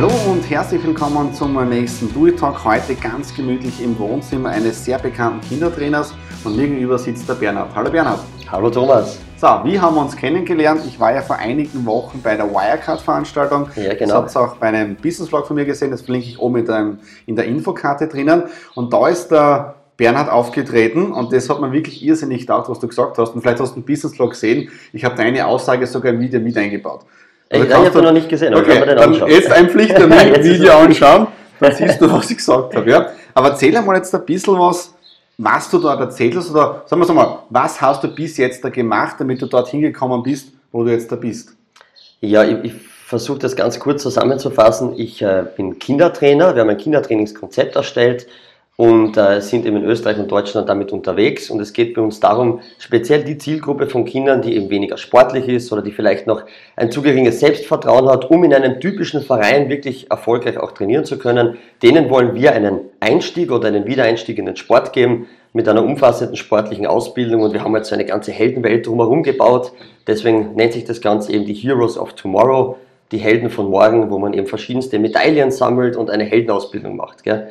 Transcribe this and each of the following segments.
Hallo und herzlich willkommen zum nächsten Do It Talk. Heute ganz gemütlich im Wohnzimmer eines sehr bekannten Kindertrainers und mir gegenüber sitzt der Bernhard. Hallo Bernhard. Hallo Thomas. So, wie haben wir uns kennengelernt? Ich war ja vor einigen Wochen bei der Wirecard-Veranstaltung. Ja, genau. Das habt ihr auch bei einem Business-Blog von mir gesehen, das verlinke ich oben in der, in der Infokarte drinnen. Und da ist der Bernhard aufgetreten und das hat man wirklich irrsinnig gedacht, was du gesagt hast. Und vielleicht hast du einen Business-Blog gesehen. Ich habe deine Aussage sogar im Video mit eingebaut. Also ich habe noch nicht gesehen, aber okay, kann man den anschauen. Jetzt ein Pflichttermin-Video anschauen, dann siehst du, was ich gesagt habe. Ja? Aber erzähl einmal jetzt ein bisschen was, was du dort erzählt hast, oder sagen wir mal, was hast du bis jetzt da gemacht, damit du dort hingekommen bist, wo du jetzt da bist? Ja, ich, ich versuche das ganz kurz zusammenzufassen. Ich äh, bin Kindertrainer, wir haben ein Kindertrainingskonzept erstellt und äh, sind eben in Österreich und Deutschland damit unterwegs. Und es geht bei uns darum, speziell die Zielgruppe von Kindern, die eben weniger sportlich ist oder die vielleicht noch ein zu geringes Selbstvertrauen hat, um in einem typischen Verein wirklich erfolgreich auch trainieren zu können, denen wollen wir einen Einstieg oder einen Wiedereinstieg in den Sport geben mit einer umfassenden sportlichen Ausbildung und wir haben jetzt eine ganze Heldenwelt drumherum gebaut. Deswegen nennt sich das Ganze eben die Heroes of Tomorrow, die Helden von morgen, wo man eben verschiedenste Medaillen sammelt und eine Heldenausbildung macht. Gell?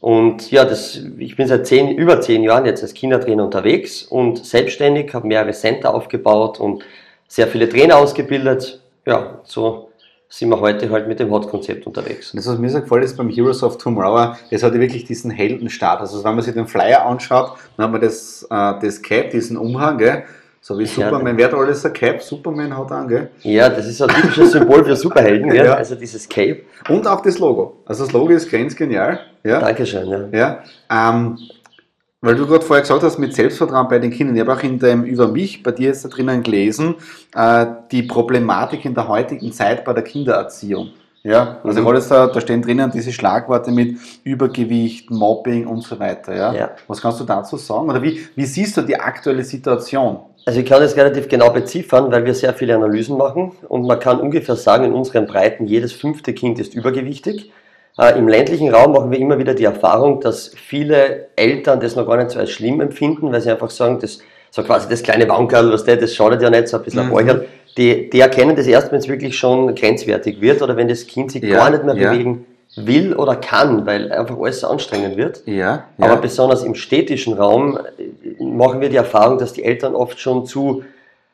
Und ja, das, ich bin seit zehn, über zehn Jahren jetzt als Kindertrainer unterwegs und selbstständig, habe mehrere Center aufgebaut und sehr viele Trainer ausgebildet. Ja, so sind wir heute halt mit dem Hot-Konzept unterwegs. Das, was mir so gefällt, ist beim Heroes of Tomorrow, das hat wirklich diesen Heldenstart. Also wenn man sich den Flyer anschaut, dann hat man das, äh, das Cap, diesen Umhang, gell? So wie Superman, wer hat alles ein Cape? Superman hat an, gell? Ja, das ist ein typisches Symbol für Superhelden? Ja. Also dieses Cape. Und auch das Logo. Also das Logo ist ganz genial. Ja? Dankeschön, ja. ja. Ähm, weil du gerade vorher gesagt hast, mit Selbstvertrauen bei den Kindern. Ich habe auch in dem Über mich bei dir jetzt da drinnen gelesen, äh, die Problematik in der heutigen Zeit bei der Kindererziehung. Ja, also mhm. alles da, da stehen drinnen diese Schlagworte mit Übergewicht, Mobbing und so weiter. Ja? ja. Was kannst du dazu sagen? Oder wie, wie siehst du die aktuelle Situation? Also ich kann das relativ genau beziffern, weil wir sehr viele Analysen machen und man kann ungefähr sagen, in unseren Breiten, jedes fünfte Kind ist übergewichtig. Äh, Im ländlichen Raum machen wir immer wieder die Erfahrung, dass viele Eltern das noch gar nicht so als schlimm empfinden, weil sie einfach sagen, das so quasi das kleine was der, das schadet ja nicht, so ein bisschen mhm. ein die, die erkennen das erst, wenn es wirklich schon grenzwertig wird oder wenn das Kind sich ja, gar nicht mehr ja. bewegen will oder kann, weil einfach alles so anstrengend wird. Ja. Aber besonders im städtischen Raum äh, machen wir die Erfahrung, dass die Eltern oft schon zu,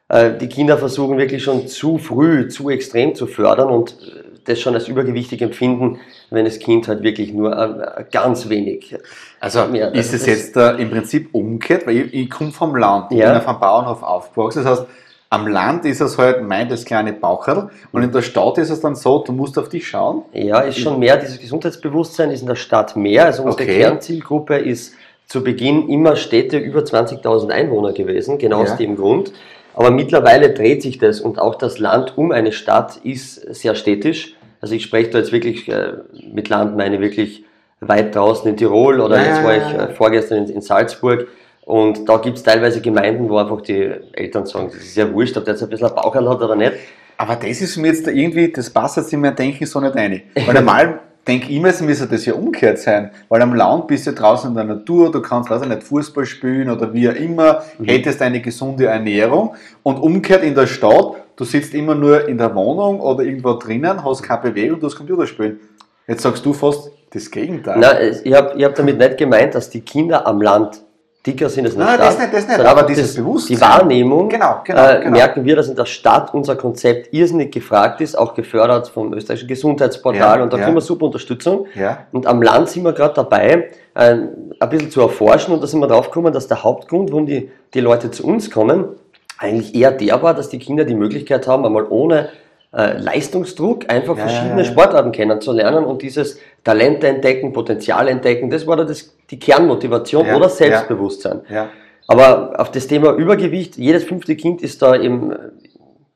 äh, die Kinder versuchen wirklich schon zu früh, zu extrem zu fördern und äh, das schon als übergewichtig empfinden, wenn das Kind halt wirklich nur äh, ganz wenig. Also mehr, ist es jetzt äh, im Prinzip umgekehrt, weil ich, ich komme vom Land, ich ja. bin auf einem Bauernhof aufgewachsen, das heißt, am Land ist es halt mein das kleine Baucherl und in der Stadt ist es dann so, du musst auf dich schauen. Ja, ist schon mehr, dieses Gesundheitsbewusstsein ist in der Stadt mehr. Also unsere okay. Kernzielgruppe ist zu Beginn immer Städte über 20.000 Einwohner gewesen, genau ja. aus dem Grund. Aber mittlerweile dreht sich das und auch das Land um eine Stadt ist sehr städtisch. Also ich spreche da jetzt wirklich äh, mit Land, meine wirklich weit draußen in Tirol oder ja. jetzt war ich äh, vorgestern in, in Salzburg und da gibt es teilweise Gemeinden, wo einfach die Eltern sagen, das ist ja wurscht, ob der jetzt ein bisschen ein Bauchern hat oder nicht. Aber das ist mir jetzt irgendwie, das passt jetzt in mein Denken so nicht rein. Weil normal denke ich mir, es müsste das ja umgekehrt sein. Weil am Land bist du draußen in der Natur, du kannst, weiß ich nicht, Fußball spielen oder wie auch immer, mhm. hättest eine gesunde Ernährung. Und umgekehrt in der Stadt, du sitzt immer nur in der Wohnung oder irgendwo drinnen, hast keine Bewegung, du hast Computerspielen. Jetzt sagst du fast das Gegenteil. Nein, ich habe ich hab damit nicht gemeint, dass die Kinder am Land dicker sind es der Nein, Stadt. Das nicht, das nicht, aber dieses das, Bewusstsein. Die Wahrnehmung, genau, genau, äh, genau. merken wir, dass in der Stadt unser Konzept irrsinnig gefragt ist, auch gefördert vom österreichischen Gesundheitsportal ja, und da ja. kriegen wir super Unterstützung. Ja. Und am Land sind wir gerade dabei, äh, ein bisschen zu erforschen und da sind wir drauf gekommen, dass der Hauptgrund, warum die, die Leute zu uns kommen, eigentlich eher der war, dass die Kinder die Möglichkeit haben, einmal ohne äh, Leistungsdruck, einfach ja, verschiedene ja, ja. Sportarten kennenzulernen und dieses Talente entdecken, Potenzial entdecken, das war da das, die Kernmotivation oder Selbstbewusstsein. Aber auf das Thema Übergewicht, jedes fünfte Kind ist da eben äh,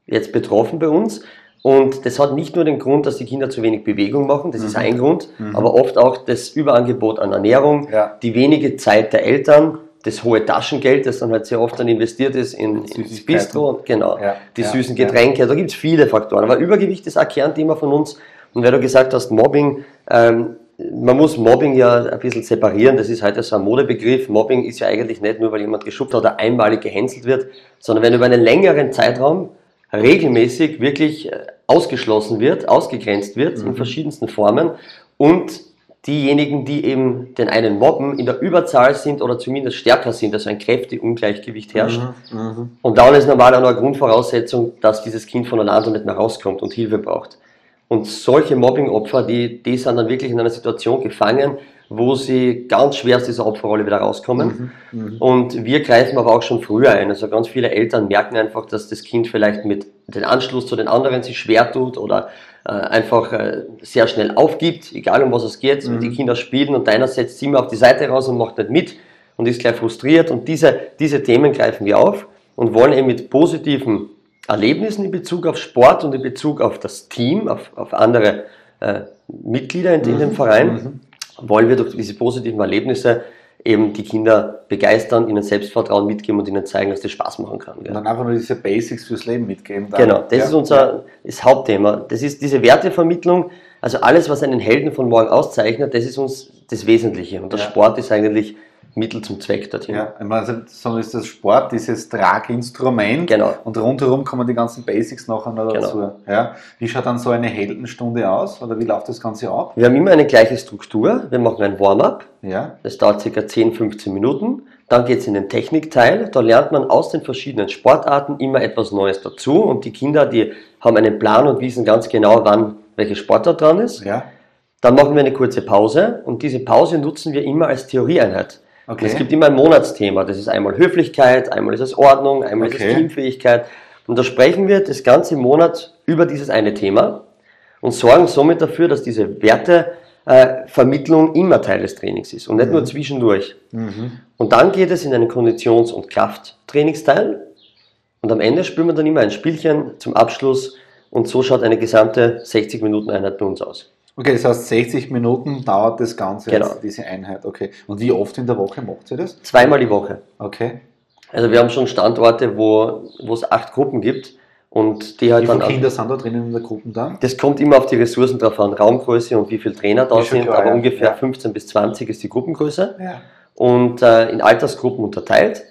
jetzt betroffen bei uns. Und das hat nicht nur den Grund, dass die Kinder zu wenig Bewegung machen, das mhm. ist ein Grund, mhm. aber oft auch das Überangebot an Ernährung, die wenige Zeit der Eltern, das hohe Taschengeld, das dann halt sehr oft dann investiert ist in, ins Bistro, genau, ja, die ja, süßen Getränke, ja. da gibt es viele Faktoren. Aber Übergewicht ist ein Kernthema von uns. Und weil du gesagt hast, Mobbing, ähm, man muss Mobbing ja ein bisschen separieren, das ist heute so ein Modebegriff. Mobbing ist ja eigentlich nicht nur, weil jemand geschubbt hat oder einmalig gehänselt wird, sondern wenn über einen längeren Zeitraum regelmäßig wirklich äh, ausgeschlossen wird, ausgegrenzt wird mhm. in verschiedensten Formen und diejenigen, die eben den einen mobben, in der Überzahl sind oder zumindest stärker sind, also ein Kräfteungleichgewicht herrscht. Mhm, mh. Und dann ist normal auch eine Grundvoraussetzung, dass dieses Kind von alleine nicht mehr rauskommt und Hilfe braucht. Und solche Mobbingopfer, die, die sind dann wirklich in einer Situation gefangen, wo sie ganz schwer aus dieser Opferrolle wieder rauskommen. Mhm, mh. Und wir greifen aber auch schon früher ein. Also ganz viele Eltern merken einfach, dass das Kind vielleicht mit dem Anschluss zu den anderen sich schwer tut oder äh, einfach äh, sehr schnell aufgibt, egal um was es geht. Mhm. Die Kinder spielen und deiner setzt sie immer auf die Seite raus und macht nicht mit und ist gleich frustriert. Und diese, diese Themen greifen wir auf und wollen eben mit positiven Erlebnissen in Bezug auf Sport und in Bezug auf das Team, auf, auf andere äh, Mitglieder in, in dem mhm. Verein, mhm. wollen wir durch diese positiven Erlebnisse eben die Kinder begeistern, ihnen Selbstvertrauen mitgeben und ihnen zeigen, dass das Spaß machen kann. Gell? Und dann einfach nur diese Basics fürs Leben mitgeben. Dann. Genau, das ja. ist unser das Hauptthema. Das ist diese Wertevermittlung, also alles, was einen Helden von morgen auszeichnet, das ist uns das Wesentliche. Und der ja. Sport ist eigentlich Mittel zum Zweck dorthin. Ja, ich meine, so ist das Sport dieses Traginstrument genau. und rundherum kommen die ganzen Basics nachher noch dazu. Genau. Ja. Wie schaut dann so eine Heldenstunde aus oder wie läuft das Ganze ab? Wir haben immer eine gleiche Struktur. Wir machen ein Warm-up. Ja. Das dauert ca. 10, 15 Minuten. Dann geht es in den Technikteil. Da lernt man aus den verschiedenen Sportarten immer etwas Neues dazu und die Kinder, die haben einen Plan und wissen ganz genau, wann welche Sportart dran ist. Ja. Dann machen wir eine kurze Pause und diese Pause nutzen wir immer als Theorieeinheit. Okay. Es gibt immer ein Monatsthema. Das ist einmal Höflichkeit, einmal ist es Ordnung, einmal okay. ist es Teamfähigkeit. Und da sprechen wir das ganze Monat über dieses eine Thema und sorgen somit dafür, dass diese Wertevermittlung äh, immer Teil des Trainings ist und nicht mhm. nur zwischendurch. Mhm. Und dann geht es in einen Konditions- und Krafttrainingsteil und am Ende spielen wir dann immer ein Spielchen zum Abschluss und so schaut eine gesamte 60 Minuten Einheit bei uns aus. Okay, das heißt 60 Minuten dauert das Ganze, genau. jetzt, diese Einheit. Okay. Und wie oft in der Woche macht ihr das? Zweimal die Woche. Okay. Also wir haben schon Standorte, wo, es acht Gruppen gibt und die halt wie viele Kinder sind da drinnen in der Gruppe dann? Das kommt immer auf die Ressourcen drauf an, Raumgröße und wie viele Trainer da sind, klar, aber ja. ungefähr ja. 15 bis 20 ist die Gruppengröße ja. und äh, in Altersgruppen unterteilt,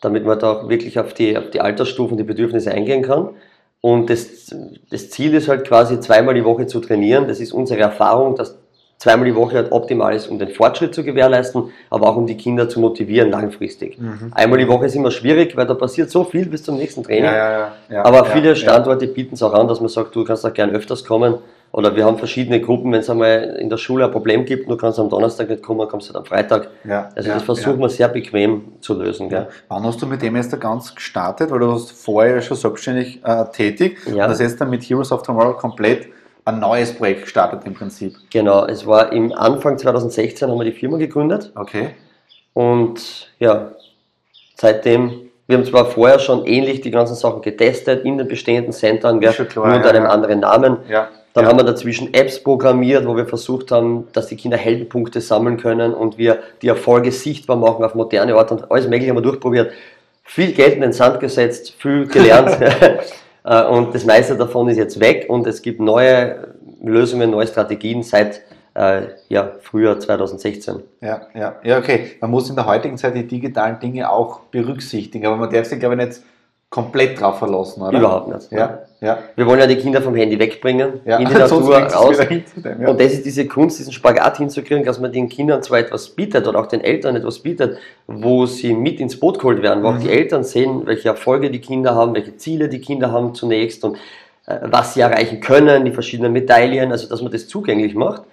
damit man da auch wirklich auf die, auf die Altersstufen, die Bedürfnisse eingehen kann. Und das, das Ziel ist halt quasi zweimal die Woche zu trainieren. Das ist unsere Erfahrung, dass zweimal die Woche halt optimal ist, um den Fortschritt zu gewährleisten, aber auch um die Kinder zu motivieren langfristig. Mhm. Einmal die Woche ist immer schwierig, weil da passiert so viel bis zum nächsten Training. Ja, ja, ja, aber viele Standorte bieten es auch an, dass man sagt, du kannst auch gern öfters kommen oder wir haben verschiedene Gruppen, wenn es einmal in der Schule ein Problem gibt, du kannst am Donnerstag nicht kommen, kommst du halt am Freitag. Ja, also das versuchen ja. wir sehr bequem zu lösen. Gell? Wann hast du mit dem jetzt ganz gestartet? Weil du warst vorher schon selbstständig äh, tätig ja. und das jetzt dann mit Heroes of Tomorrow komplett ein neues Projekt gestartet im Prinzip. Genau, es war im Anfang 2016 haben wir die Firma gegründet. Okay. Und ja, seitdem wir haben zwar vorher schon ähnlich die ganzen Sachen getestet in den bestehenden Centern, gell, klar, nur unter ja, einem ja. anderen Namen. Ja. Dann ja. haben wir dazwischen Apps programmiert, wo wir versucht haben, dass die Kinder Heldenpunkte sammeln können und wir die Erfolge sichtbar machen auf moderne Art und alles Mögliche haben wir durchprobiert. Viel Geld in den Sand gesetzt, viel gelernt äh, und das meiste davon ist jetzt weg und es gibt neue Lösungen, neue Strategien seit äh, ja, Frühjahr 2016. Ja, ja, ja, okay. Man muss in der heutigen Zeit die digitalen Dinge auch berücksichtigen, aber man darf sich, glaube ich, nicht komplett drauf verlassen, oder? Überhaupt nicht. Ja, ja. Wir wollen ja die Kinder vom Handy wegbringen, ja. in die Natur raus. Dem, ja. Und das ist diese Kunst, diesen Spagat hinzukriegen, dass man den Kindern zwar etwas bietet oder auch den Eltern etwas bietet, wo sie mit ins Boot geholt werden, wo mhm. auch die Eltern sehen, welche Erfolge die Kinder haben, welche Ziele die Kinder haben zunächst und äh, was sie erreichen können, die verschiedenen Medaillen, also dass man das zugänglich macht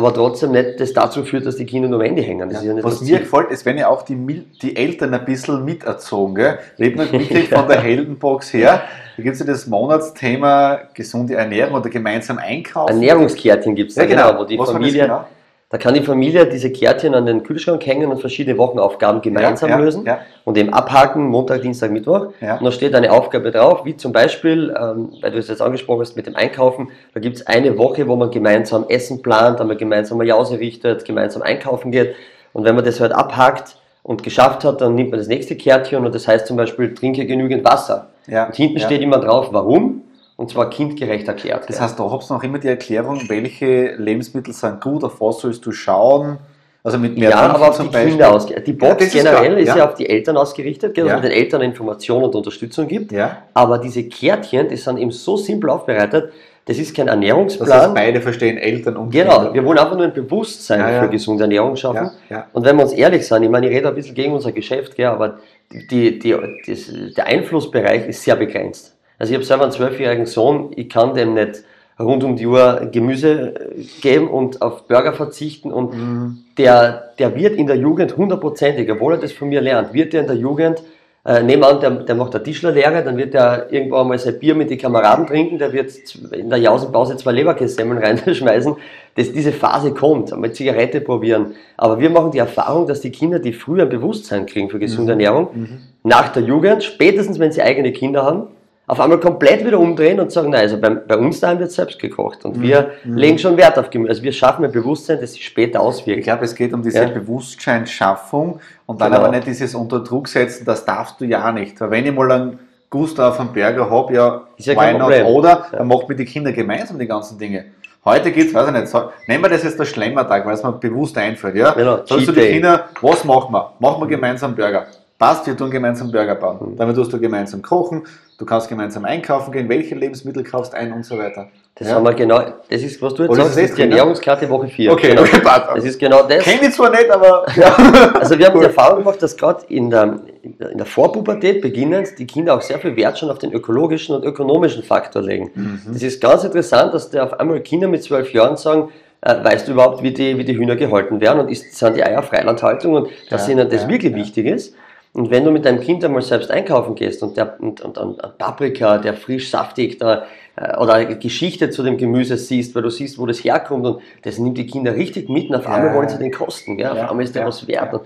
aber trotzdem nicht das dazu führt, dass die Kinder nur am Ende hängen. Ja, ja was mir gefällt, ist, wenn ja auch die, die Eltern ein bisschen miterzogen. Gell? Lebt man wirklich von der Heldenbox her. Da gibt es ja das Monatsthema gesunde Ernährung oder gemeinsam einkaufen. Ernährungskärtchen gibt es ja, genau, wo die Familie genau? Da kann die Familie diese Kärtchen an den Kühlschrank hängen und verschiedene Wochenaufgaben gemeinsam ja, ja, lösen ja. und eben abhaken, Montag, Dienstag, Mittwoch. Und da steht eine Aufgabe drauf, wie zum Beispiel, ähm, weil du es jetzt angesprochen hast mit dem Einkaufen, da gibt es eine Woche, wo man gemeinsam Essen plant, einmal gemeinsam eine Jause richtet, gemeinsam einkaufen geht. Und wenn man das halt abhakt und geschafft hat, dann nimmt man das nächste Kärtchen und das heißt zum Beispiel, trinke genügend Wasser. und hinten steht immer drauf, warum und zwar kindgerecht erklärt. Das heißt, da habt ihr noch immer die Erklärung, welche Lebensmittel sind gut, auf was sollst du schauen, Also mit mehr Ja, aber auf die Beispiel. Kinder ausgerichtet. Die Box ja, generell ist, ist, ja auf die Eltern ausgerichtet, dass ja. man den Eltern Informationen und Unterstützung gibt. Aber diese Kärtchen, die sind eben so simpel aufbereitet, das ist kein Ernährungsplan. Das heißt, beide verstehen Eltern und Genau, Kinder. wir wollen einfach nur ein Bewusstsein für gesunde Ernährung schaffen. Ja, und wenn wir uns ehrlich sind, ich meine, ich rede ein bisschen gegen unser Geschäft, gell, aber die, die, das, der Einflussbereich ist sehr begrenzt. Also ich habe selber einen zwölfjährigen Sohn, ich kann dem nicht rund um die Uhr Gemüse äh, geben und auf Burger verzichten und mhm. der, der wird in der Jugend hundertprozentig, obwohl er das von mir lernt, wird er in der Jugend äh, nehmen an, der, der macht eine Tischlerlehre, dann wird er irgendwo einmal sein Bier mit den Kameraden trinken, der wird in der Jausenpause zwei Leberkässemmeln reinschmeißen, dass diese Phase kommt, einmal Zigarette probieren. Aber wir machen die Erfahrung, dass die Kinder, die früher ein Bewusstsein kriegen für gesunde mhm. Ernährung, mhm. nach der Jugend, spätestens wenn sie eigene Kinder haben, auf einmal komplett wieder umdrehen und sagen, nein, also bei, bei uns daheim wird selbst gekocht und mhm. wir mhm. legen schon Wert auf Gemüse. Also wir schaffen ein Bewusstsein, das sich später auswirkt. Ich glaube, es geht um diese ja. Bewusstseinsschaffung und dann genau. aber nicht dieses unter Druck setzen, das darfst du ja nicht. Weil wenn ich mal einen Gustav auf einen Berger habe, ja, ja why not? Oder ja. dann macht mit die Kinder gemeinsam die ganzen Dinge. Heute geht's, weiß ich nicht, so, nehmen wir das jetzt der Schlemmertag, weil es mir bewusst einfällt, ja? Genau. Sagst du die Kinder, was machen wir? Machen wir gemeinsam Burger. Passt, wir tun gemeinsam Burger bauen. Mhm. Damit tust du gemeinsam kochen, du kannst gemeinsam einkaufen gehen, welche Lebensmittel kaufst ein und so weiter. Das ja? haben wir genau, das ist, was du jetzt Oder sagst, das ist die Ernährungskarte Woche 4. Okay, genau. okay, passt. Das ist genau das. Kenne ich zwar nicht, aber. Ja. also wir haben cool. die Erfahrung gemacht, dass gerade in der, in der Vorpubertät beginnend die Kinder auch sehr viel Wert schon auf den ökologischen und ökonomischen Faktor legen. Mhm. Das ist ganz interessant, dass da auf einmal Kinder mit zwölf Jahren sagen, äh, weißt du überhaupt, wie die, wie die Hühner gehalten werden und ist, sind die Eier Freilandhaltung und dass ja, ihnen das ja, wirklich wichtig ist. Und wenn du mit deinem Kind einmal selbst einkaufen gehst und, der, und, und, und Paprika, der frisch saftig da, äh, oder eine Geschichte zu dem Gemüse siehst, weil du siehst, wo das herkommt und das nimmt die Kinder richtig mit und auf einmal ja, wollen sie den kosten, gell? auf ja, einmal ist der ja, was wert.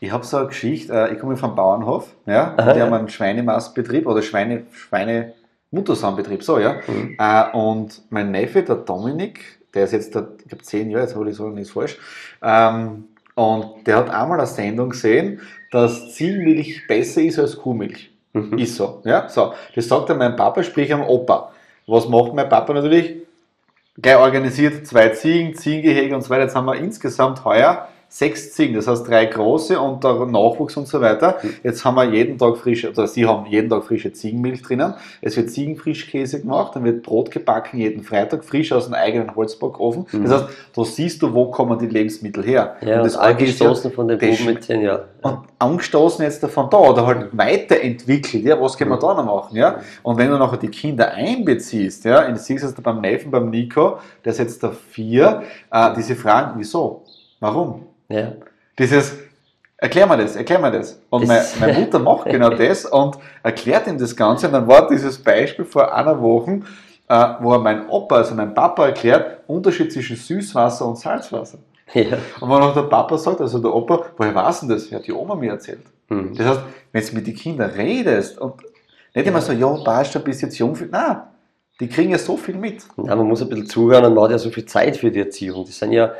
Ich habe so eine Geschichte, äh, ich komme vom Bauernhof, ja, Aha, die haben einen Schweinemastbetrieb oder Schweine, Schweine Muttersahnbetrieb, so, ja. Mhm. Äh, und mein Neffe, der Dominik, der ist jetzt, der, ich glaube, zehn Jahre, jetzt habe ich sagen, nicht falsch, ähm, und der hat einmal eine Sendung gesehen, dass Ziegenmilch besser ist als Kuhmilch. Mhm. Ist so. Ja? so. Das sagt dann mein Papa, sprich am Opa. Was macht mein Papa natürlich? Gleich organisiert zwei Ziegen, Ziegengehege und so weiter. Jetzt haben wir insgesamt heuer sechs Ziegen, das heißt drei große und der Nachwuchs und so weiter. Jetzt haben wir jeden Tag frische, oder sie haben jeden Tag frische Ziegenmilch drinnen. Es wird Ziegenfrischkäse gemacht, dann wird Brot gebacken jeden Freitag, frisch aus einem eigenen Holzbackofen. Mhm. Das heißt, da siehst du, wo kommen die Lebensmittel her. Ja, und das und angestoßen von den Buben mit 10 Jahren. Und angestoßen jetzt davon da oder halt weiterentwickelt, ja, was können wir mhm. da noch machen, ja? Und wenn du nachher die Kinder einbeziehst, ja, in siehst du beim Neffen, beim Nico, der ist jetzt da vier, äh, diese Fragen, wieso? Warum? Ja. Dieses, erklär mir das, erklär mir das. Und das meine, meine, Mutter macht genau das und erklärt ihm das Ganze. Und dann war dieses Beispiel vor einer Woche, äh, wo mein Opa, also mein Papa erklärt, Unterschied zwischen Süßwasser und Salzwasser. Ja. Und wenn auch der Papa sagt, also der Opa, woher weiß denn das? Ja, die Oma mir erzählt. Mhm. Das heißt, wenn du mit den Kindern redest und nicht immer so, ja, passt, du bist jetzt jung, nein, die kriegen ja so viel mit. Ja, man muss ein bisschen zuhören und man hat ja so viel Zeit für die Erziehung. Das sind ja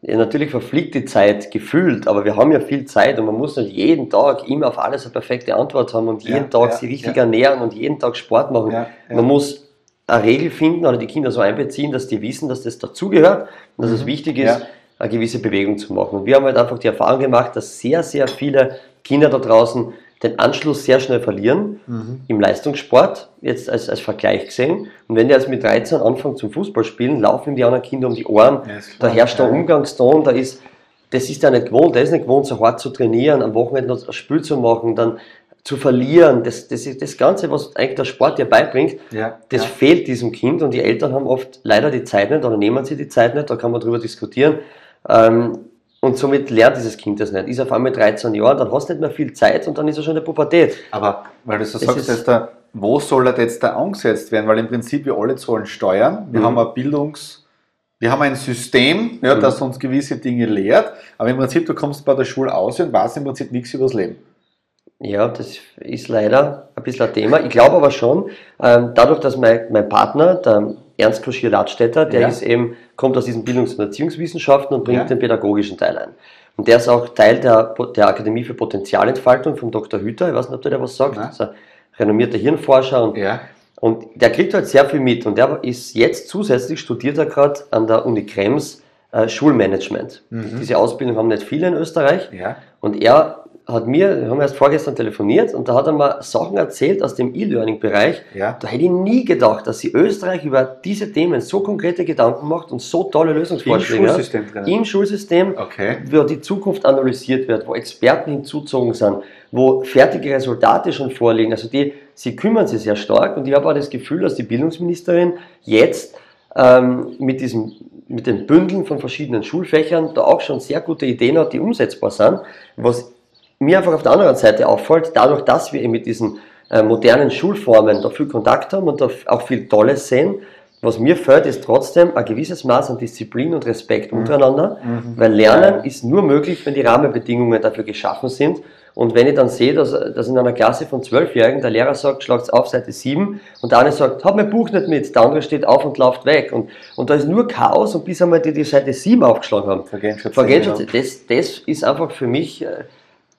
ja, natürlich verfliegt die Zeit gefühlt, aber wir haben ja viel Zeit und man muss nicht jeden Tag immer auf alles eine perfekte Antwort haben und jeden ja, Tag ja, sich richtig ernähren und jeden Tag Sport machen. Man muss eine Regel finden oder die Kinder so einbeziehen, dass die wissen, dass das dazugehört und dass mhm. es wichtig ist, eine gewisse Bewegung zu machen. Und wir haben halt einfach die Erfahrung gemacht, dass sehr, sehr viele Kinder da draußen den Anschluss sehr schnell verlieren mhm. im Leistungssport, jetzt als, als Vergleich gesehen. Und wenn die also mit 13 anfangen zum Fußballspielen, laufen die anderen Kinder um die Ohren. Ja, da herrscht der Umgangston, da ist, das ist ja nicht gewohnt, der ist nicht gewohnt, so hart zu trainieren, am Wochenende noch ein Spiel zu machen, dann zu verlieren, das, das, das Ganze, was eigentlich der Sport dir beibringt, ja, das ja. fehlt diesem Kind und die Eltern haben oft leider die Zeit nicht oder nehmen sie die Zeit nicht, da kann man drüber diskutieren. Ähm, und somit lernt dieses Kind das nicht. Ist auf einmal 13 Jahre, dann hast du nicht mehr viel Zeit und dann ist er schon in der Pubertät. Aber weil du so das sagst, jetzt da, wo soll er jetzt da angesetzt werden? Weil im Prinzip wir alle zahlen Steuern. Wir mhm. haben ein Bildungs, wir haben ein System, ja, mhm. das uns gewisse Dinge lehrt, aber im Prinzip, du kommst bei der Schule aus und weißt im Prinzip nichts über das Leben. Ja, das ist leider ein bisschen ein Thema. Ich glaube aber schon, ähm, dadurch, dass mein, mein Partner, der Ernst Koschier-Ladstätter, der ja. ist eben, kommt aus diesen Bildungs- und Erziehungswissenschaften und bringt ja. den pädagogischen Teil ein. Und der ist auch Teil der, der Akademie für Potenzialentfaltung vom Dr. Hüter. Ich weiß nicht, ob der da was sagt. Ja. Das ist ein renommierter Hirnforscher und, und der kriegt halt sehr viel mit. Und der ist jetzt zusätzlich studiert er gerade an der Uni Krems äh, Schulmanagement. Mhm. Diese Ausbildung haben nicht viele in Österreich. Und er hat mir, wir haben erst vorgestern telefoniert und da hat er mal Sachen erzählt aus dem E-Learning-Bereich. Ja. Da hätte ich nie gedacht, dass sie Österreich über diese Themen so konkrete Gedanken macht und so tolle Lösungsvorschläge Im Schulsystem drin. Im Schulsystem, okay. wo die Zukunft analysiert wird, wo Experten hinzuzogen sind, wo fertige Resultate schon vorliegen. Also die, sie kümmern sich sehr stark und ich habe auch das Gefühl, dass die Bildungsministerin jetzt ähm, mit diesem mit den Bündeln von verschiedenen Schulfächern da auch schon sehr gute Ideen hat, die umsetzbar sind. Was mir einfach auf der anderen Seite auffällt, dadurch, dass wir eben mit diesen äh, modernen Schulformen da viel Kontakt haben und da auch viel Tolles sehen, was mir fällt, ist trotzdem ein gewisses Maß an Disziplin und Respekt mhm. untereinander, mhm. weil Lernen ist nur möglich, wenn die Rahmenbedingungen dafür geschaffen sind. Und wenn ich dann sehe, dass, dass in einer Klasse von Zwölfjährigen der Lehrer sagt, schlagt's auf Seite 7 und der eine sagt, hab mein Buch nicht mit, der andere steht auf und läuft weg. Und, und da ist nur Chaos und bis einmal die die Seite 7 aufgeschlagen haben. Vergehen schon schon das, das ist einfach für mich äh,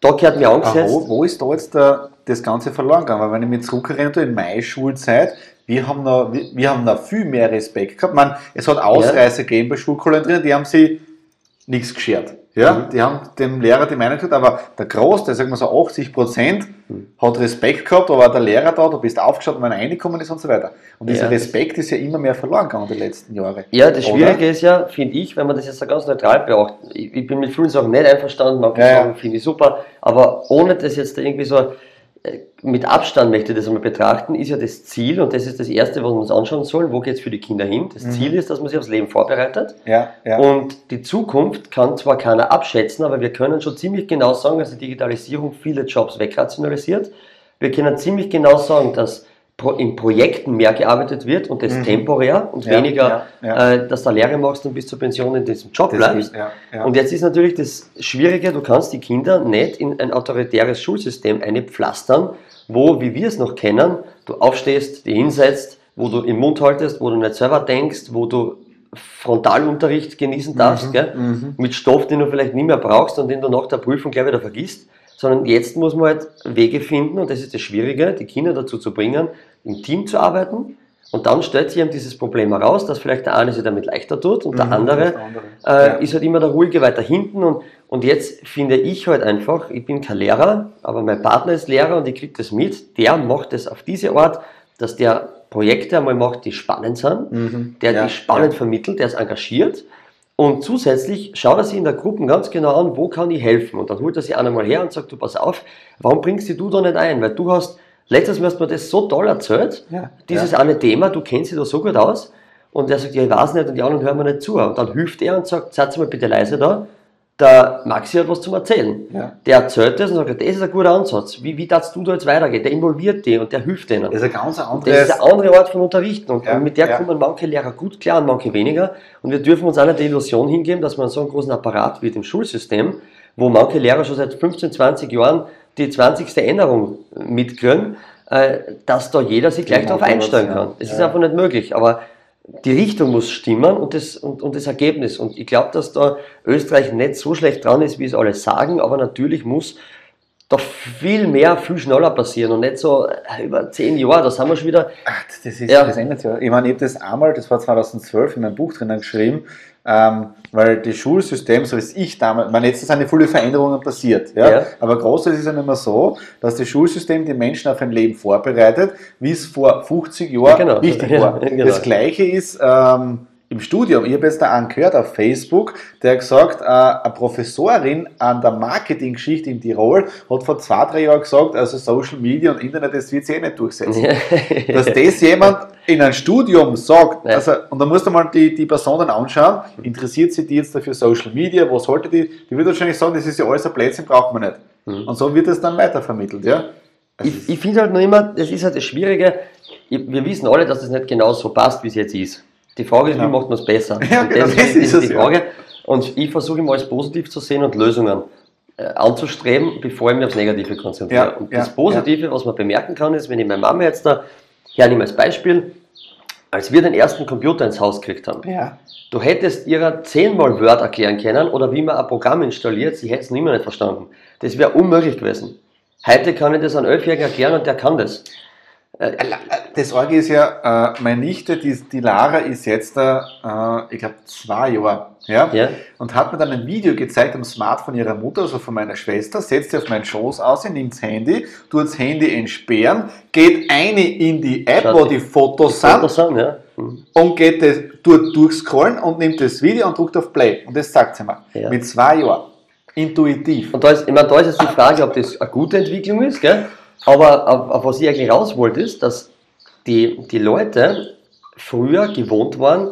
da gehört mir angesetzt. Wo, wo ist da jetzt der, das Ganze verloren gegangen? Weil wenn ich mich zurückerinnere in meine Schulzeit, wir haben noch, wir, wir haben noch viel mehr Respekt gehabt. Man, es hat Ausreißer ja. gegeben bei Schulkolonien, die haben sie nichts geschert. Ja, mhm. die haben dem Lehrer die Meinung gesagt, aber der Großteil, sagen wir so 80 Prozent, mhm. hat Respekt gehabt, da war der Lehrer da, du bist aufgeschaut, wenn er reingekommen ist und so weiter. Und dieser ja. Respekt ist ja immer mehr verloren gegangen die letzten Jahre. Ja, das Schwierige Oder? ist ja, finde ich, wenn man das jetzt so ganz neutral beachtet, ich, ich bin mit vielen Sachen nicht einverstanden, manche ja, Sachen finde ich super, aber ohne das jetzt irgendwie so mit Abstand möchte ich das einmal betrachten, ist ja das Ziel, und das ist das Erste, was wir uns anschauen sollen, wo geht es für die Kinder hin? Das mhm. Ziel ist, dass man sich aufs Leben vorbereitet. Ja, ja. Und die Zukunft kann zwar keiner abschätzen, aber wir können schon ziemlich genau sagen, dass die Digitalisierung viele Jobs wegrationalisiert. Wir können ziemlich genau sagen, dass in Projekten mehr gearbeitet wird und das mhm. temporär und ja, weniger, ja, ja. Äh, dass du Lehre machst und bis zur Pension in diesem Job das bleibst. Ist, und jetzt ist natürlich das Schwierige, du kannst die Kinder nicht in ein autoritäres Schulsystem einpflastern, wo, wie wir es noch kennen, du aufstehst, die hinsetzt, wo du im Mund haltest, wo du nicht selber denkst, wo du Frontalunterricht genießen darfst, mhm, mhm. mit Stoff, den du vielleicht nie mehr brauchst und den du nach der Prüfung gleich wieder vergisst sondern jetzt muss man halt Wege finden, und das ist das Schwierige, die Kinder dazu zu bringen, im Team zu arbeiten. Und dann stellt sich eben dieses Problem heraus, dass vielleicht der eine sich damit leichter tut und der mhm, andere, andere. Äh, ja. ist halt immer der Ruhige weiter hinten. Und, und jetzt finde ich halt einfach, ich bin kein Lehrer, aber mein Partner ist Lehrer und ich kriege das mit, der macht es auf diese Art, dass der Projekte einmal macht, die spannend sind, mhm. der ja. die spannend ja. vermittelt, der ist engagiert und zusätzlich schaut er sich in der Gruppe ganz genau an, wo kann ich helfen. Und dann holt er sich einmal her und sagt, du pass auf, warum bringst du da nicht ein? Weil du hast, letztes Mal hast du mir das so toll erzählt, ja, dieses ja. eine Thema, du kennst dich da so gut aus. Und er sagt, ja, ich weiß nicht, und die anderen hören mir nicht zu. Und dann hilft er und sagt, seid mal bitte leise da der Maxi hat was zum Erzählen. Ja. Der erzählt das und sagt, das ist ein guter Ansatz. Wie, wie darfst du da jetzt weitergehen? Der involviert die und der hilft denen. Das ist ein ganz anderes... Das ist eine andere Art von Unterrichten und, ja, mit der ja. kommen manche Lehrer gut klar und manche weniger. Und wir dürfen uns auch nicht die Illusion hingeben, dass man so einen großen Apparat wird im Schulsystem, wo manche Lehrer schon seit 15, 20 Jahren die 20. Änderung mitkriegen, äh, dass da jeder sich gleich darauf einstellen kann. Das ist einfach nicht möglich. Aber die Richtung muss stimmen und das, und, und das Ergebnis. Und ich glaube, dass da Österreich nicht so schlecht dran ist, wie es alle sagen, aber natürlich muss da viel mehr, viel schneller passieren und nicht so äh, über zehn Jahre, das haben wir schon wieder. Ach, das ist, ja. das ändert ja. Ich meine, ich habe das einmal, das war 2012 in meinem Buch drinnen geschrieben, ähm, weil das Schulsystem, so wie ich damals, meine, jetzt sind viele Veränderungen passiert, ja? ja. aber großteils ist es ja nicht mehr so, dass das Schulsystem die Menschen auf ein Leben vorbereitet, wie es vor 50 Jahren ja, genau. wichtig war. Ja, genau. Das Gleiche ist, ähm, im Studium, ich habe jetzt da angehört auf Facebook, der hat gesagt, äh, eine Professorin an der Marketing-Geschichte in Tirol hat vor zwei, drei Jahren gesagt, also Social Media und Internet, das wird sich eh nicht durchsetzen. Dass das jemand in einem Studium sagt, also, und da musst du mal die, die Person anschauen, interessiert sich die jetzt dafür Social Media, was sollte die, die wird wahrscheinlich sagen, das ist ja alles ein Blödsinn, braucht man nicht. Mhm. Und so wird es dann weitervermittelt, ja. Also ich, ich finde halt noch immer, das ist halt das Schwierige, wir wissen alle, dass es das nicht genau so passt, wie es jetzt ist. Die Frage ist, ja. wie macht man es besser? Ja, genau, das, das, ist, ist die Frage. Ja. Und ich versuche immer alles positiv zu sehen und Lösungen äh, anzustreben, bevor ich mich aufs Negative konzentriere. Ja, und das Positive, was man bemerken kann, ist, wenn ich meine Mama jetzt da hernehme als Beispiel, als wir den ersten Computer ins Haus gekriegt haben, ja. du hättest ihrer zehnmal Word erklären können oder wie man ein Programm installiert, sie hätte es immer nicht verstanden. Das wäre unmöglich gewesen. Heute kann ich das an Elfjährigen erklären und der kann das. Äh, äh, das Orge ist ja, äh, meine Nichte, die, die Lara ist jetzt, äh, ich glaube, zwei Jahre, ja? ja? Und hat mir dann ein Video gezeigt am Smartphone ihrer Mutter, also von meiner Schwester, setzt sie auf meinen Schoß aus, nimmt das Handy, tut das Handy entsperren, geht eine in die App, Schaut wo die Fotos die sind, Fotos sind ja. mhm. und geht das, tut durchscrollen und nimmt das Video und drückt auf Play. Und das sagt sie mir. Ja. Mit zwei Jahren. Intuitiv. Und da ist, ich meine, da ist jetzt die Frage, ob das eine gute Entwicklung ist, gell? Aber auf, auf was ich eigentlich raus wollte, ist, dass die, die Leute früher gewohnt waren,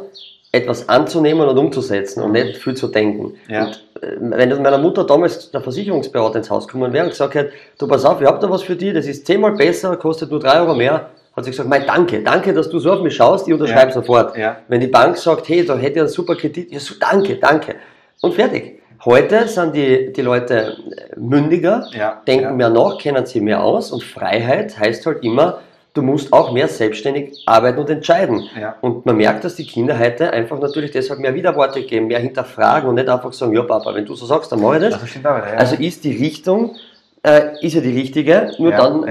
etwas anzunehmen und umzusetzen und nicht viel zu denken. Ja. Und, äh, wenn das meiner Mutter damals der Versicherungsberater ins Haus gekommen wäre und gesagt hätte, du pass auf, ich habe da was für dich, das ist zehnmal besser, kostet nur drei Euro mehr, hat sie gesagt, mein danke, danke, dass du so auf mich schaust, ich unterschreibe ja. sofort. Ja. Wenn die Bank sagt, hey, da hätte ich einen super Kredit, ja so, danke, danke. Und fertig. Heute sind die, die Leute mündiger, ja, denken ja. mehr nach, kennen sich mehr aus und Freiheit heißt halt immer, du musst auch mehr selbstständig arbeiten und entscheiden. Ja. Und man merkt, dass die Kinder heute einfach natürlich deshalb mehr Widerworte geben, mehr hinterfragen und nicht einfach sagen, ja Papa, wenn du so sagst, dann mache ich das. das aber, ja. Also ist die Richtung, äh, ist ja die richtige, nur dann,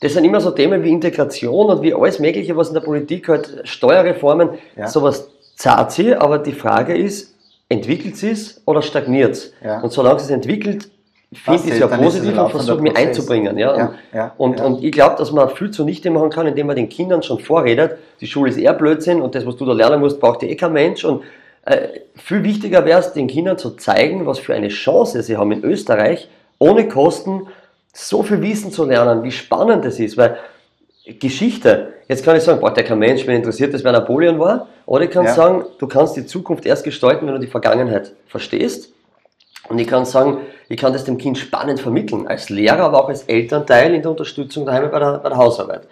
das sind immer so Themen wie Integration und wie alles Mögliche, was in der Politik halt, Steuerreformen, sowas zahlt sie, aber die Frage ist, entwickelt es oder stagniert es? Ja. Und solange es entwickelt, finde ich es ja positiv und versuche mich einzubringen. Ja? ja, ja und, und ich glaube, dass man viel zunichte machen kann, indem man den Kindern schon vorredet, die Schule ist eher Blödsinn und das, was du da lernen musst, braucht eh kein Mensch. Und äh, viel wichtiger wäre es, den Kindern zu zeigen, was für eine Chance sie haben in Österreich, ohne Kosten so viel Wissen zu lernen, wie spannend das ist. Weil Geschichte, jetzt kann ich sagen, boah, der kein Mensch, wen interessiert das, wer Napoleon war. Oder ich kann ja. sagen, du kannst die Zukunft erst gestalten, wenn du die Vergangenheit verstehst. Und ich kann sagen, ich kann das dem Kind spannend vermitteln, als Lehrer, aber auch als Elternteil in der Unterstützung daheim bei der, bei der Hausarbeit.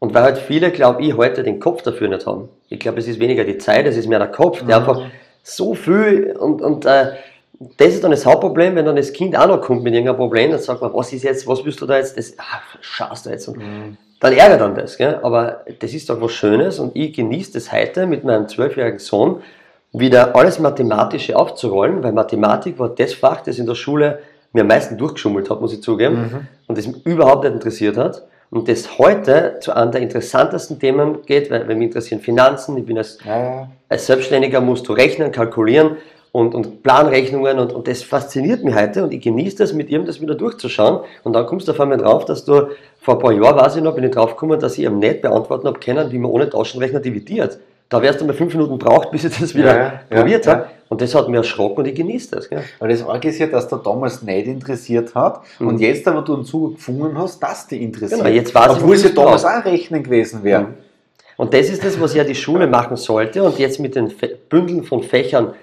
Und weil halt viele, glaube ich, heute den Kopf dafür nicht haben. Ich glaube, es ist weniger die Zeit, es ist mehr der Kopf, der mhm. einfach so viel und, und äh, das ist dann das Hauptproblem, wenn dann das Kind auch noch kommt mit irgendeinem Problem, dann sagt man, was ist jetzt, was willst du da jetzt, das, ah, schaust du jetzt. Und mhm dann ärgert dann das. Gell? Aber das ist doch was Schönes und ich genieße das heute mit meinem zwölfjährigen Sohn, wieder alles Mathematische aufzurollen, weil Mathematik war das Fach, das in der Schule mir am meisten durchgeschummelt hat, muss ich zugeben, mhm. und das mich überhaupt nicht interessiert hat. Und das heute zu einem der interessantesten Themen geht, weil, weil mich interessieren Finanzen, ich bin als, ja, ja. als Selbstständiger, musst du rechnen, kalkulieren und, und Planrechnungen und, und das fasziniert mich heute und ich genieße das, mit ihm das wieder durchzuschauen und dann kommst du auf einmal drauf, dass du, vor ein paar Jahren weiß ich noch, bin ich drauf gekommen, dass ich ihm nicht beantworten habe können, wie man ohne Taschenrechner dividiert. Da wärst du mal fünf Minuten braucht, bis ich das wieder ja, ja, probiert ja, habe. Und das hat mir erschrocken und ich genieße das. Gell? Aber das Arge ist ja, dass der damals nicht interessiert hat mhm. und jetzt aber du einen Zug gefunden hast, dass die interessiert. Genau, jetzt weiß Obwohl es ja damals auch Rechnen gewesen wäre. Mhm. Und das ist das, was ja die Schule machen sollte und jetzt mit den Bündeln von Fächern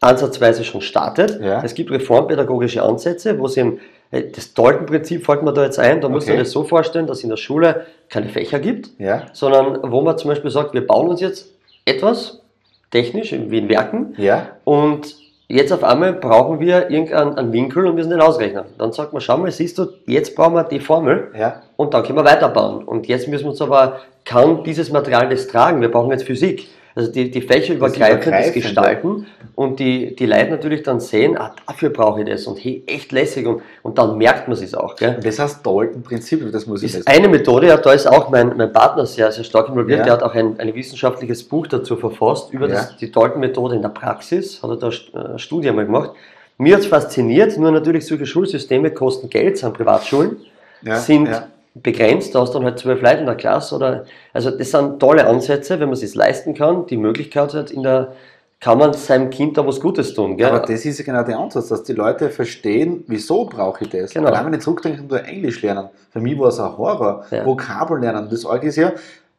ansatzweise schon startet. Ja. Es gibt reformpädagogische Ansätze, wo es eben, äh, das Dalton-Prinzip fällt mir da jetzt ein, da okay. muss man das so vorstellen, dass es in der Schule keine Fächer gibt, ja. sondern wo man zum Beispiel sagt, wir bauen uns jetzt etwas, technisch, wie in Werken, ja. und jetzt auf einmal brauchen wir irgendeinen Winkel und müssen den ausrechnen. Dann sagt man, schau mal, siehst du, jetzt brauchen wir die Formel ja. und dann können wir weiterbauen. Und jetzt müssen wir uns aber, kann dieses Material das tragen? Wir brauchen jetzt Physik. Also die, die das gestalten und die, die Leute natürlich dann sehen, ah, dafür brauche ich das und hey, echt lässig und, und dann merkt man es auch. Gell? Das heißt Dalton-Prinzip, das muss ich Das ist eine Methode, ja, da ist auch mein, mein Partner sehr, sehr stark involviert, ja. der hat auch ein, ein wissenschaftliches Buch dazu verfasst, über ja. das, die Dalton-Methode in der Praxis, hat er da eine äh, Studie mal gemacht. Mir hat es fasziniert, nur natürlich solche Schulsysteme kosten Geld, sind Privatschulen, ja, sind ja begrenzt, da hast du dann halt zwölf Leute in der Klasse oder, also das sind tolle Ansätze, wenn man es sich leisten kann, die Möglichkeit hat in der, kann man seinem Kind da was Gutes tun. Gell? Aber das ist ja genau der Ansatz, dass die Leute verstehen, wieso brauche ich das. Genau. Allein wenn ich zurückdenke, nur Englisch lernen. Für mich war es ein Horror. Ja. Vokabeln lernen. Das ist ja,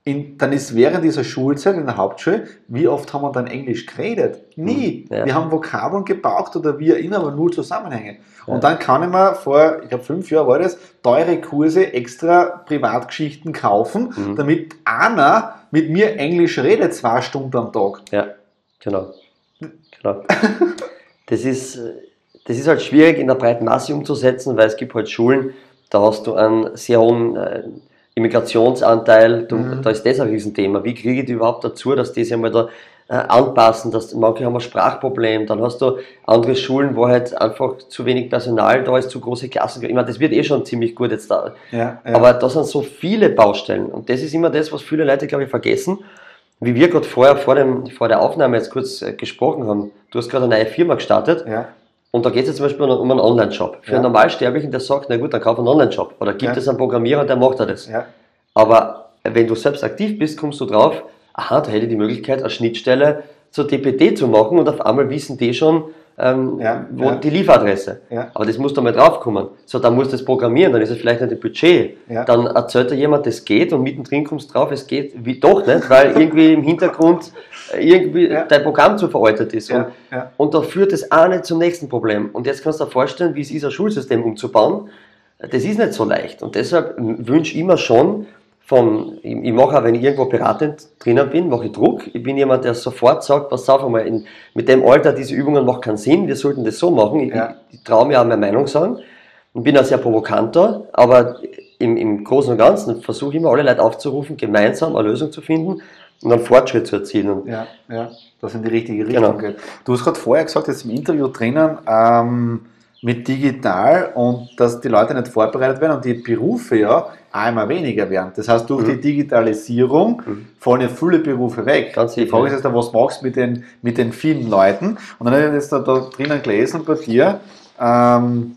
in, dann ist während dieser Schulzeit in der Hauptschule, wie oft haben wir dann Englisch geredet? Nie. Hm, ja. Wir haben Vokabeln gebraucht oder auch immer, aber nur Zusammenhänge. Ja. Und dann kann ich mir vor, ich glaube fünf Jahren war das, teure Kurse, extra Privatgeschichten kaufen, mhm. damit einer mit mir Englisch redet, zwei Stunden am Tag. Ja, genau. genau. das, ist, das ist halt schwierig in der breiten Masse umzusetzen, weil es gibt halt Schulen, da hast du einen sehr hohen äh, Immigrationsanteil, du, mhm. da ist das ein Riesenthema. Wie kriege ich die überhaupt dazu, dass die sich einmal da äh, anpassen. Dass, manche haben ein Sprachproblem, dann hast du andere Schulen, wo halt einfach zu wenig Personal da ist, zu große Klassen. Ich meine, das wird eh schon ziemlich gut jetzt da. Ja, ja. Aber da sind so viele Baustellen und das ist immer das, was viele Leute, glaube ich, vergessen. Wie wir gerade vorher vor, dem, vor der Aufnahme jetzt kurz äh, gesprochen haben, du hast gerade eine neue Firma gestartet. Ja. Und da geht es jetzt zum Beispiel um einen Online-Shop. Für ja. einen Normalsterblichen, der sagt, na gut, dann kauf einen Online-Shop. Oder gibt ja. es einen Programmierer, der macht das. Ja. Aber wenn du selbst aktiv bist, kommst du drauf, aha, da hätte ich die Möglichkeit, eine Schnittstelle zur DPD zu machen und auf einmal wissen die schon, ähm, ja, wo ja. die Lieferadresse. Ja. Aber das muss da mal draufkommen. So, dann musst du das programmieren, dann ist es vielleicht nicht ein Budget. Dann erzählt dir jemand, das geht und mittendrin kommst du drauf, es geht wie doch nicht, weil irgendwie im Hintergrund äh, irgendwie dein Programm zu veraltet ist. Und, und da führt das eine zum nächsten Problem. Und jetzt kannst du dir vorstellen, wie es ist, ein Schulsystem umzubauen. Das ist nicht so leicht. Und deshalb wünsche ich immer schon, von, ich, ich mache auch, wenn ich irgendwo beratend drinnen bin, mache ich Druck. Ich bin jemand, der sofort sagt, pass auf einmal, in, mit dem Alter, diese Übungen machen keinen Sinn, wir sollten das so machen. Ich, ja. ich, ich traue mir auch meine Meinung sagen und bin auch sehr provokanter, aber im, im Großen und Ganzen versuche ich immer alle Leute aufzurufen, gemeinsam eine Lösung zu finden und einen Fortschritt zu erzielen. Ja, ja, das in die richtige Richtung genau. geht. Du hast gerade vorher gesagt, jetzt im Interview drinnen, ähm, mit digital und dass die Leute nicht vorbereitet werden und die Berufe ja einmal weniger werden. Das heißt, durch mhm. die Digitalisierung mhm. fallen ja viele Berufe weg. Ganz die Frage ist jetzt, was machst du mit den, mit den vielen Leuten? Und dann habe ich jetzt da, da drinnen gelesen bei dir, ähm,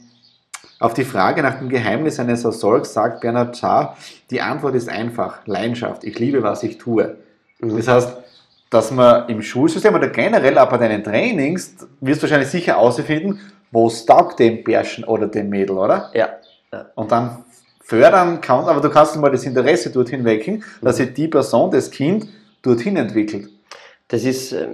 auf die Frage nach dem Geheimnis eines Erfolgs sagt Bernhard Schaar, die Antwort ist einfach, Leidenschaft. Ich liebe, was ich tue. Mhm. Das heißt, dass man im Schulsystem oder generell auch bei deinen Trainings, wirst du wahrscheinlich sicher ausfinden, wo es taugt dem Bärchen oder dem Mädel, oder? Ja. ja. Und dann fördern kann, aber du kannst mal das Interesse dorthin wecken, dass sich die Person, das Kind, dorthin entwickelt. Das ist, äh,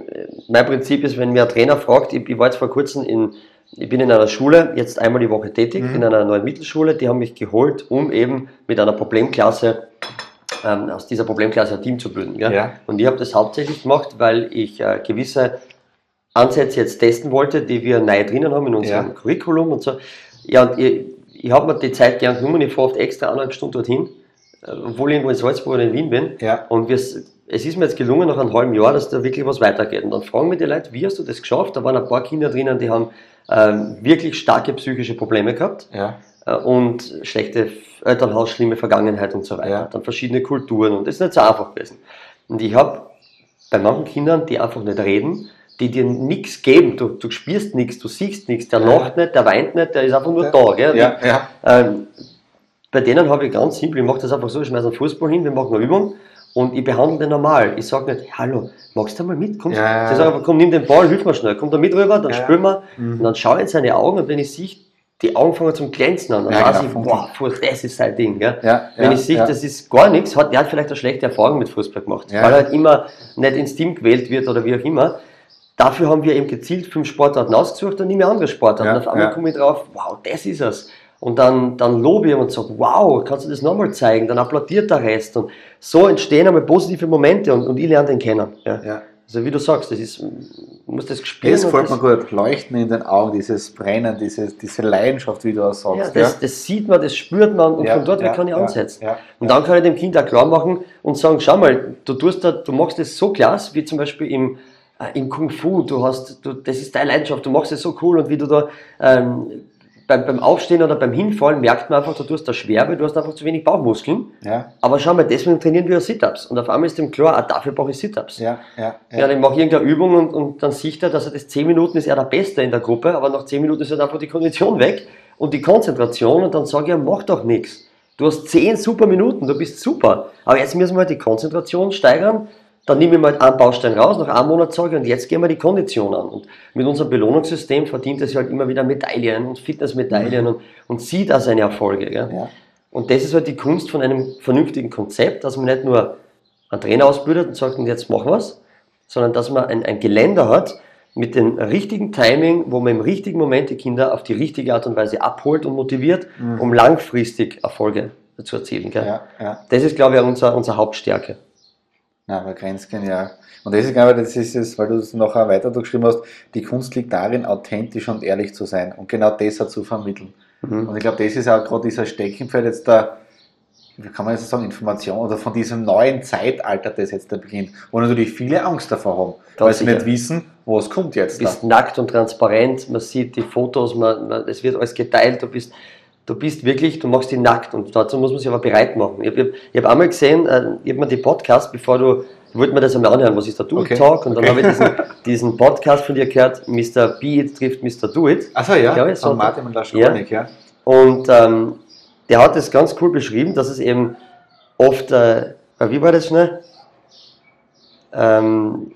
mein Prinzip ist, wenn mir ein Trainer fragt, ich, ich war jetzt vor kurzem in, ich bin in einer Schule, jetzt einmal die Woche tätig, mhm. in einer neuen Mittelschule, die haben mich geholt, um eben mit einer Problemklasse, ähm, aus dieser Problemklasse ein Team zu bilden. Ja? ja. Und ich habe das hauptsächlich gemacht, weil ich äh, gewisse Ansätze jetzt testen wollte, die wir neu drinnen haben in unserem ja. Curriculum und so. Ja, und ich, ich habe mir die Zeit gern genommen, ich fahre oft extra eineinhalb Stunden dorthin, äh, obwohl ich irgendwo in Salzburg oder in Wien bin. Ja. Und wir, es ist mir jetzt gelungen, nach einem halben Jahr, dass da wirklich was weitergeht. Und dann fragen mich die Leute, wie hast du das geschafft? Da waren ein paar Kinder drinnen, die haben ähm, wirklich starke psychische Probleme gehabt. Ja. Äh, und schlechte Elternhaus, schlimme Vergangenheit und so weiter. Ja. Dann verschiedene Kulturen und das ist nicht so einfach gewesen. Und ich habe bei manchen Kindern, die einfach nicht reden, die dir nichts geben. Du, du spürst nichts, du siehst nichts. Der ja. lacht nicht, der weint nicht, der ist einfach nur ja. da. Gell? Ja, ja. Ähm, bei denen habe ich ganz simpel, ich mache das einfach so, ich schmeiße einen Fußball hin, wir machen eine Übung und ich behandle den normal. Ich sage nicht, hallo, magst du mal mit? Komm, ja, Sie sagen einfach, komm, nimm den Ball, hilf mir schnell, komm da mit rüber, dann ja. spüren wir mhm. und dann schaue ich in seine Augen und wenn ich sehe, die Augen fangen zum Glänzen an. Dann ja, weiß genau, ich, boah, das ist sein Ding. Gell? Ja, Wenn ich sehe, das ist gar nichts, hat, der hat vielleicht eine schlechte Erfahrung mit Fußball gemacht, weil er halt immer nicht ins Team gewählt wird oder wie auch immer. Dafür haben wir eben gezielt fünf Sportarten ausgesucht und nicht mehr andere Sportarten. Ja, auf einmal ja. komme ich drauf, wow, das ist es. Und dann, dann lobe ich und sage, wow, kannst du das nochmal zeigen? Dann applaudiert der Rest. Und so entstehen einmal positive Momente und, und ich lerne den kennen. Ja. ja. Also wie du sagst, das ist, muss das spüren. Das gefällt mir gut, Leuchten in den Augen, dieses Brennen, diese, diese Leidenschaft, wie du auch sagst. Ja, das, ja. das sieht man, das spürt man und ja, von dort ja, kann ich ansetzen. Und dann kann ich dem Kind auch klar machen und sagen, schau mal, du, tust da, du machst das so klasse, wie zum Beispiel im, im Kung Fu, du hast, du, das ist deine Leidenschaft, du machst es so cool und wie du da ähm, beim, beim Aufstehen oder beim Hinfallen merkt man einfach, du hast da Schwerbe, du hast einfach zu wenig Bauchmuskeln. Ja. Aber schau mal, deswegen trainieren wir Sit-Ups. Und auf einmal ist dem klar, ah, dafür brauche ich Sit-Ups. Ja, ja, ja. ja, dann mache ich irgendeine Übung und, und dann sieht er, dass er das 10 Minuten ist er der Beste in der Gruppe, aber nach 10 Minuten ist halt einfach die Kondition weg und die Konzentration und dann sage ich, mach doch nichts. Du hast 10 super Minuten, du bist super. Aber jetzt müssen wir halt die Konzentration steigern dann nehme ich mal einen Baustein raus, nach einem Monat sage ich, und jetzt gehen wir die Kondition an. Und mit unserem Belohnungssystem verdient er sich halt immer wieder Medaillen und Fitnessmedaillen mhm. und, und sieht auch seine Erfolge. Ja. Und das ist halt die Kunst von einem vernünftigen Konzept, dass man nicht nur einen Trainer ausbildet und sagt, und jetzt machen wir es, sondern dass man ein, ein Geländer hat mit dem richtigen Timing, wo man im richtigen Moment die Kinder auf die richtige Art und Weise abholt und motiviert, mhm. um langfristig Erfolge zu erzielen. Ja, ja. Das ist, glaube ich, unsere, unsere Hauptstärke. Na, aber Grenzken, ja. Und das ist, glaube ich, das ist es, weil du es nachher weiter geschrieben hast, die Kunst liegt darin, authentisch und ehrlich zu sein und genau das zu vermitteln. Mhm. Und ich glaube, das ist auch gerade dieser Steckenpferd jetzt da wie kann man jetzt sagen, Information oder von diesem neuen Zeitalter, das jetzt da beginnt, wo natürlich viele Angst davor haben, Ganz weil sie nicht wissen, was kommt jetzt. Du bist da. nackt und transparent, man sieht die Fotos, man, man, es wird alles geteilt, du bist, du bist wirklich, du machst die nackt und dazu muss man sich aber bereit machen. Ich habe hab einmal gesehen, äh, ich habe mir die Podcast, bevor du, wollte mir das einmal anhören, was ist der Do It okay. Talk und dann okay. habe ich diesen, diesen, Podcast von dir gehört, Mr. Be It trifft Mr. Do It. Achso, ja, ja so Martin und Laschkonik, ja. ja. Und ähm, der hat das ganz cool beschrieben, dass es eben oft, äh, wie war das schnell? Ähm,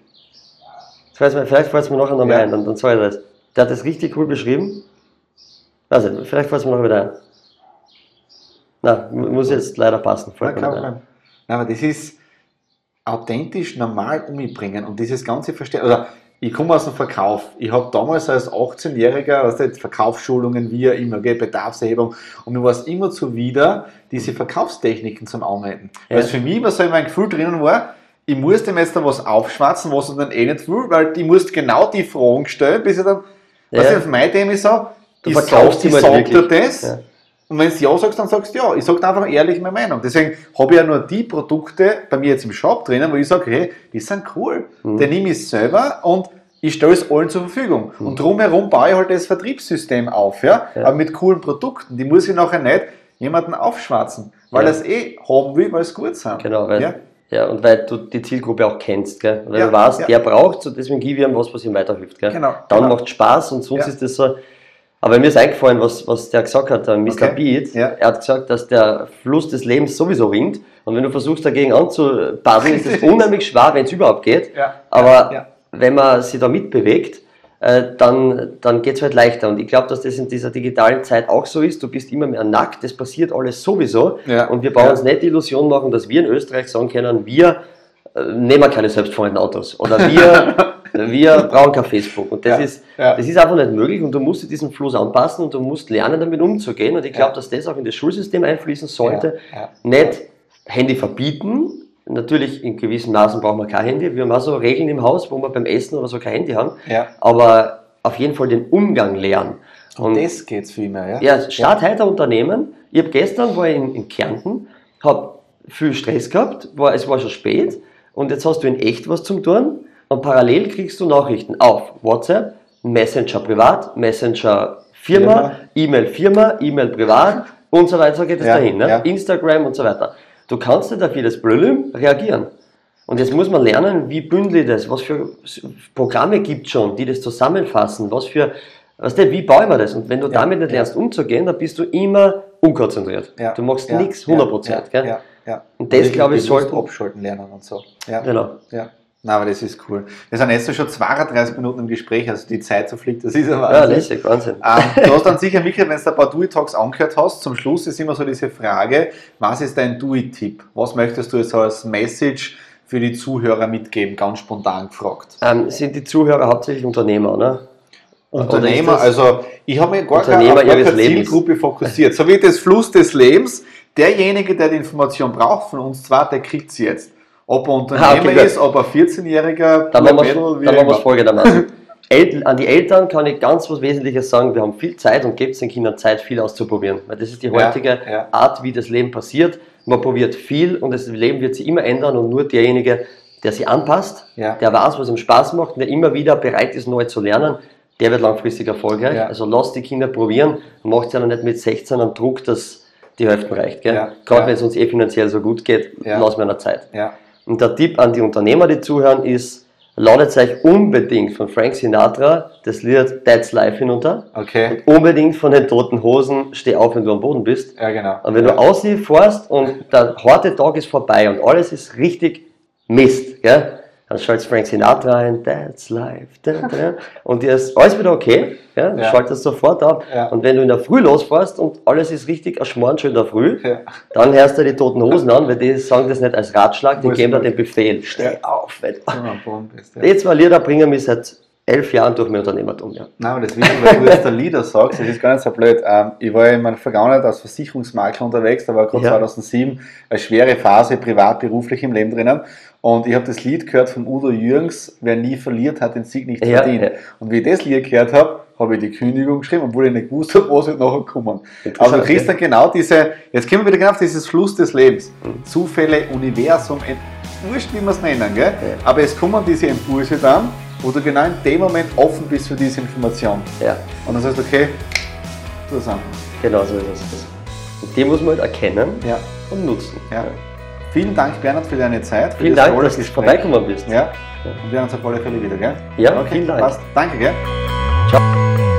vielleicht fällt es mir nachher nochmal ja. ein, dann, dann sage ich das. Der hat das richtig cool beschrieben. Also, vielleicht mir noch wieder ein. Na, muss jetzt leider passen. Ja, Nein, aber das ist authentisch normal umbringen und dieses ganze Verstehen. Oder ich komme aus dem Verkauf. Ich habe damals als 18-Jähriger, also Verkaufsschulungen, wie immer, gell, Bedarfserhebung, und mir war es immer zuwider, diese Verkaufstechniken zum Anwenden. Ja. Weil es für mich immer so in meinem Gefühl drinnen war, ich muss dem jetzt da was aufschwatzen, was ich dann eh nicht will, weil ich muss genau die Fragen stellen, bis ich dann, ja. was ich auf mein Thema sage, ich sage sag dir das, ja. Und wenn du ja sagst, dann sagst du ja. Ich sage einfach ehrlich meine Meinung. Deswegen habe ich ja nur die Produkte bei mir jetzt im Shop drinnen, wo ich sage, hey, die sind cool. Mhm. Den nehme ich selber und ich stelle es allen zur Verfügung. Mhm. Und drumherum baue ich halt das Vertriebssystem auf, ja? ja? aber mit coolen Produkten. Die muss ich nachher nicht jemanden aufschwatzen, weil ja. er es eh haben will, weil es gut sind. Genau, weil, ja? ja, und weil du die Zielgruppe auch kennst, gell? weil ja, du weißt, der braucht so deswegen gebe ich ihm was, was ihm weiterhilft. Gell? Genau, Dann genau. macht Spaß und sonst ist das so, aber mir ist eingefallen, was, was der gesagt hat, der Mr. Okay. Beat. Ja. Er hat gesagt, dass der Fluss des Lebens sowieso rinnt. Und wenn du versuchst, dagegen anzubaden, ist es unheimlich schwer, wenn es überhaupt geht. Ja. Aber ja. wenn man sich da mitbewegt, äh, dann, dann geht es halt leichter. Und ich glaube, dass das in dieser digitalen Zeit auch so ist. Du bist immer mehr nackt, das passiert alles sowieso. Ja. Und wir brauchen uns nicht die Illusion machen, dass wir in Österreich sagen können, wir äh, nehmen keine selbstfahrenden Autos. Oder wir Wir brauchen kein Facebook. Und das, ja, ist, ja. das ist einfach nicht möglich und du musst diesen Fluss anpassen und du musst lernen, damit umzugehen. Und ich glaube, dass das auch in das Schulsystem einfließen sollte. Nicht Handy verbieten. Natürlich, in gewissen Maßen brauchen wir kein Handy. Wir haben auch so Regeln im Haus, wo wir beim Essen oder so kein Handy haben. Aber auf jeden Fall den Umgang lernen. Und, und das geht es viel mehr, ja? Ja, Start heute Unternehmen. Ich habe gestern, war in, in Kärnten, habe viel Stress gehabt, war, es war schon spät und jetzt hast du in echt was zum tun und parallel kriegst du Nachrichten auf WhatsApp, Messenger privat, Messenger Firma, E-Mail Firma, E-Mail privat und so weiter, so geht es ja, dahin. Ne? Ja. Instagram und so weiter. Du kannst nicht auf jedes Blödem reagieren. Und jetzt muss man lernen, wie bündle ich das, was für Programme gibt es schon, die das zusammenfassen, was für, weißt du, wie bauen wir das? Und wenn du ja, damit nicht lernst umzugehen, dann bist du immer unkonzentriert. Du machst nichts 100%. Ja, gell? Ja, Und das, glaube ich, sollte... Abschalten lernen und so. Ja. Genau. Na, aber das ist cool. Wir sind jetzt schon 32 Minuten im Gespräch, also die Zeit so fliegt, das ist ja Wahnsinn. Ja, lässig, Wahnsinn. Ähm, du hast dann sicher, Michael, wenn du ein paar Do-It-Talks angehört hast, zum Schluss ist immer so diese Frage, was ist dein Do-It-Tipp? Was möchtest du jetzt als Message für die Zuhörer mitgeben, ganz spontan gefragt? Ähm, sind die Zuhörer hauptsächlich Unternehmer, oder? Unternehmer, also ich habe mir gar keine, gar keine Zielgruppe fokussiert. So wie das Fluss des Lebens, derjenige, der die Information braucht von uns zwar, der kriegt sie jetzt. Ob er Unternehmer ah, okay, ist, ob er 14-Jähriger, dann machen wir es folgendermaßen. an die Eltern kann ich ganz was Wesentliches sagen, wir haben viel Zeit und gebt den Kindern Zeit, viel auszuprobieren. Weil das ist die heutige ja, ja. Art, wie das Leben passiert. Man probiert viel und das Leben wird sich immer ändern und nur derjenige, der sich anpasst, ja. der weiß, was ihm Spaß macht und der immer wieder bereit ist, neu zu lernen, der wird langfristig erfolgreich. Also lasst die Kinder probieren, macht es ja noch nicht mit 16 einen Druck, dass die Hälfte reicht. Gerade wenn es uns eh finanziell so gut geht, ja. lassen wir eine Zeit. Und der Tipp an die Unternehmer, die zuhören, ist, ladet euch unbedingt von Frank Sinatra das Lied That's Life hinunter. Okay. Und unbedingt von den toten Hosen Steh auf, wenn du am Boden bist. Ja, genau. Und wenn ja. du aussiehst und der harte Tag ist vorbei und alles ist richtig Mist, gell? Dann schaltest Frank Sinatra ein, that's life. Da, da. Und dir ist alles wieder okay. Ja? ja. Schaltest sofort ab. Ja. Und wenn du in der Früh losfährst und alles ist richtig erschmoren schon in der Früh, ja. dann hörst du die toten Hosen an, weil die sagen das nicht als Ratschlag, die geben dir den Befehl. Steh auf. Wenn du. Ja, die zwei Lieder bringen mich seit elf Jahren durch mein Unternehmertum. Ja. Nein, aber das wissen, weil du jetzt der Leader sagst, das ist gar nicht so blöd. Ähm, ich war in meiner Vergangenheit als Versicherungsmakler unterwegs, da war gerade ja. 2007 eine schwere Phase privat, beruflich im Leben drinnen. Und ich habe das Lied gehört von Udo Jürgens, wer nie verliert, hat den Sieg nicht ja, verdient. Ja. Und wie ich das Lied gehört habe, habe ich die Kündigung geschrieben, obwohl ich nicht gewusst habe, was wird nachher kommen. Also du kriegst dann genau diese, jetzt kommen wir wieder genau auf dieses Fluss des Lebens. Mhm. Zufälle, Universum, wurscht wie wir es nennen, gell? Ja. aber es kommen diese Impulse dann, wo du genau in dem Moment offen bist für diese Information. Ja. Und dann sagst du, okay, einfach. Genau so ist es. Und die muss man halt erkennen ja. und nutzen. Ja. Vielen Dank, Bernhard, für deine Zeit. Für vielen Dank, dass du vorbeikommen bist. Ja. Und wir hören uns auf alle Fälle wieder, gell? Ja, okay, vielen Dank. Passt. Danke, gell? Ciao.